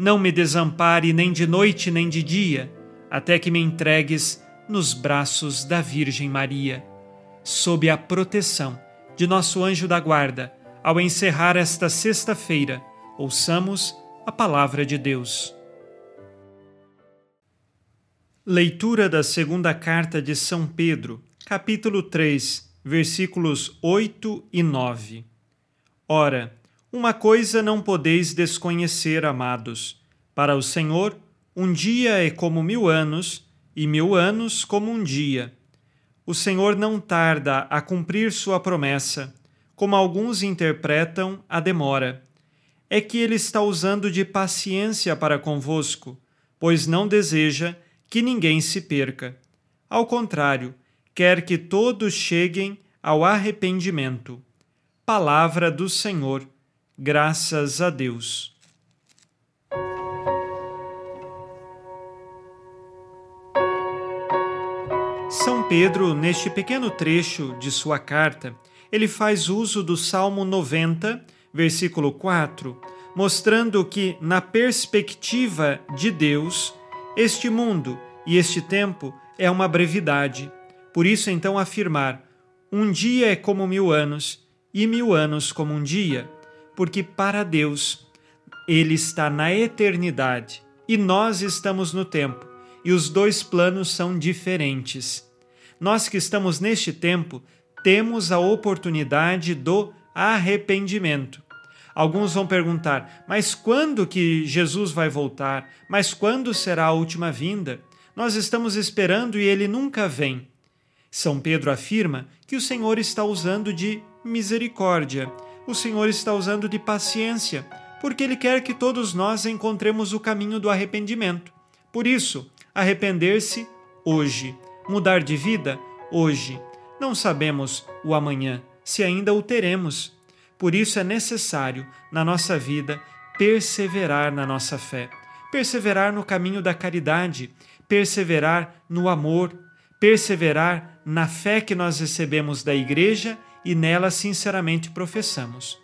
não me desampare nem de noite nem de dia, até que me entregues nos braços da Virgem Maria. Sob a proteção de nosso anjo da guarda, ao encerrar esta sexta-feira, ouçamos a palavra de Deus. Leitura da segunda carta de São Pedro capítulo 3, versículos 8 e 9. Ora, uma coisa não podeis desconhecer, amados: para o Senhor, um dia é como mil anos, e mil anos como um dia. O Senhor não tarda a cumprir sua promessa, como alguns interpretam a demora. É que ele está usando de paciência para convosco, pois não deseja que ninguém se perca. Ao contrário, quer que todos cheguem ao arrependimento. Palavra do Senhor, graças a Deus. Pedro, neste pequeno trecho de sua carta, ele faz uso do Salmo 90, versículo 4, mostrando que, na perspectiva de Deus, este mundo e este tempo é uma brevidade por isso, então, afirmar: um dia é como mil anos, e mil anos como um dia, porque para Deus ele está na eternidade e nós estamos no tempo, e os dois planos são diferentes. Nós que estamos neste tempo temos a oportunidade do arrependimento. Alguns vão perguntar: mas quando que Jesus vai voltar? Mas quando será a última vinda? Nós estamos esperando e ele nunca vem. São Pedro afirma que o Senhor está usando de misericórdia, o Senhor está usando de paciência, porque Ele quer que todos nós encontremos o caminho do arrependimento. Por isso, arrepender-se hoje, mudar de vida hoje. Não sabemos o amanhã, se ainda o teremos. Por isso é necessário, na nossa vida, perseverar na nossa fé, perseverar no caminho da caridade, perseverar no amor, perseverar na fé que nós recebemos da Igreja e nela sinceramente professamos.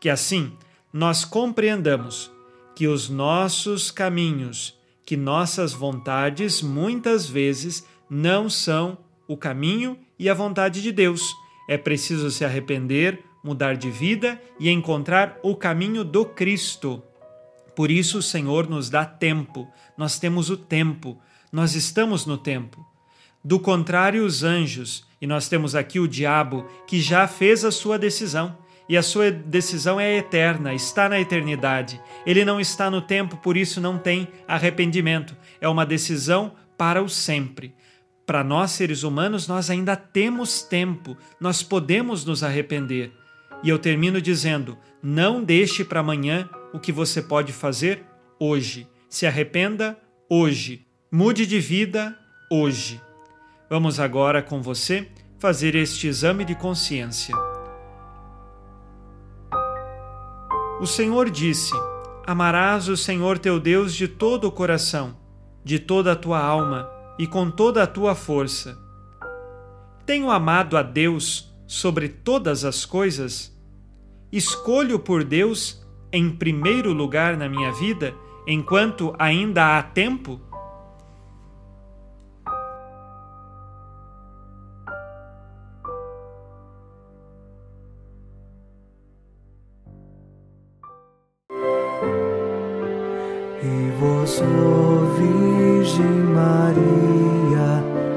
Que assim nós compreendamos que os nossos caminhos, que nossas vontades muitas vezes não são o caminho e a vontade de Deus. É preciso se arrepender, mudar de vida e encontrar o caminho do Cristo. Por isso o Senhor nos dá tempo, nós temos o tempo, nós estamos no tempo. Do contrário, os anjos, e nós temos aqui o diabo, que já fez a sua decisão. E a sua decisão é eterna, está na eternidade. Ele não está no tempo, por isso não tem arrependimento. É uma decisão para o sempre. Para nós, seres humanos, nós ainda temos tempo, nós podemos nos arrepender. E eu termino dizendo: não deixe para amanhã o que você pode fazer hoje. Se arrependa hoje. Mude de vida hoje. Vamos agora com você fazer este exame de consciência. O Senhor disse: Amarás o Senhor teu Deus de todo o coração, de toda a tua alma e com toda a tua força. Tenho amado a Deus sobre todas as coisas? Escolho por Deus em primeiro lugar na minha vida enquanto ainda há tempo?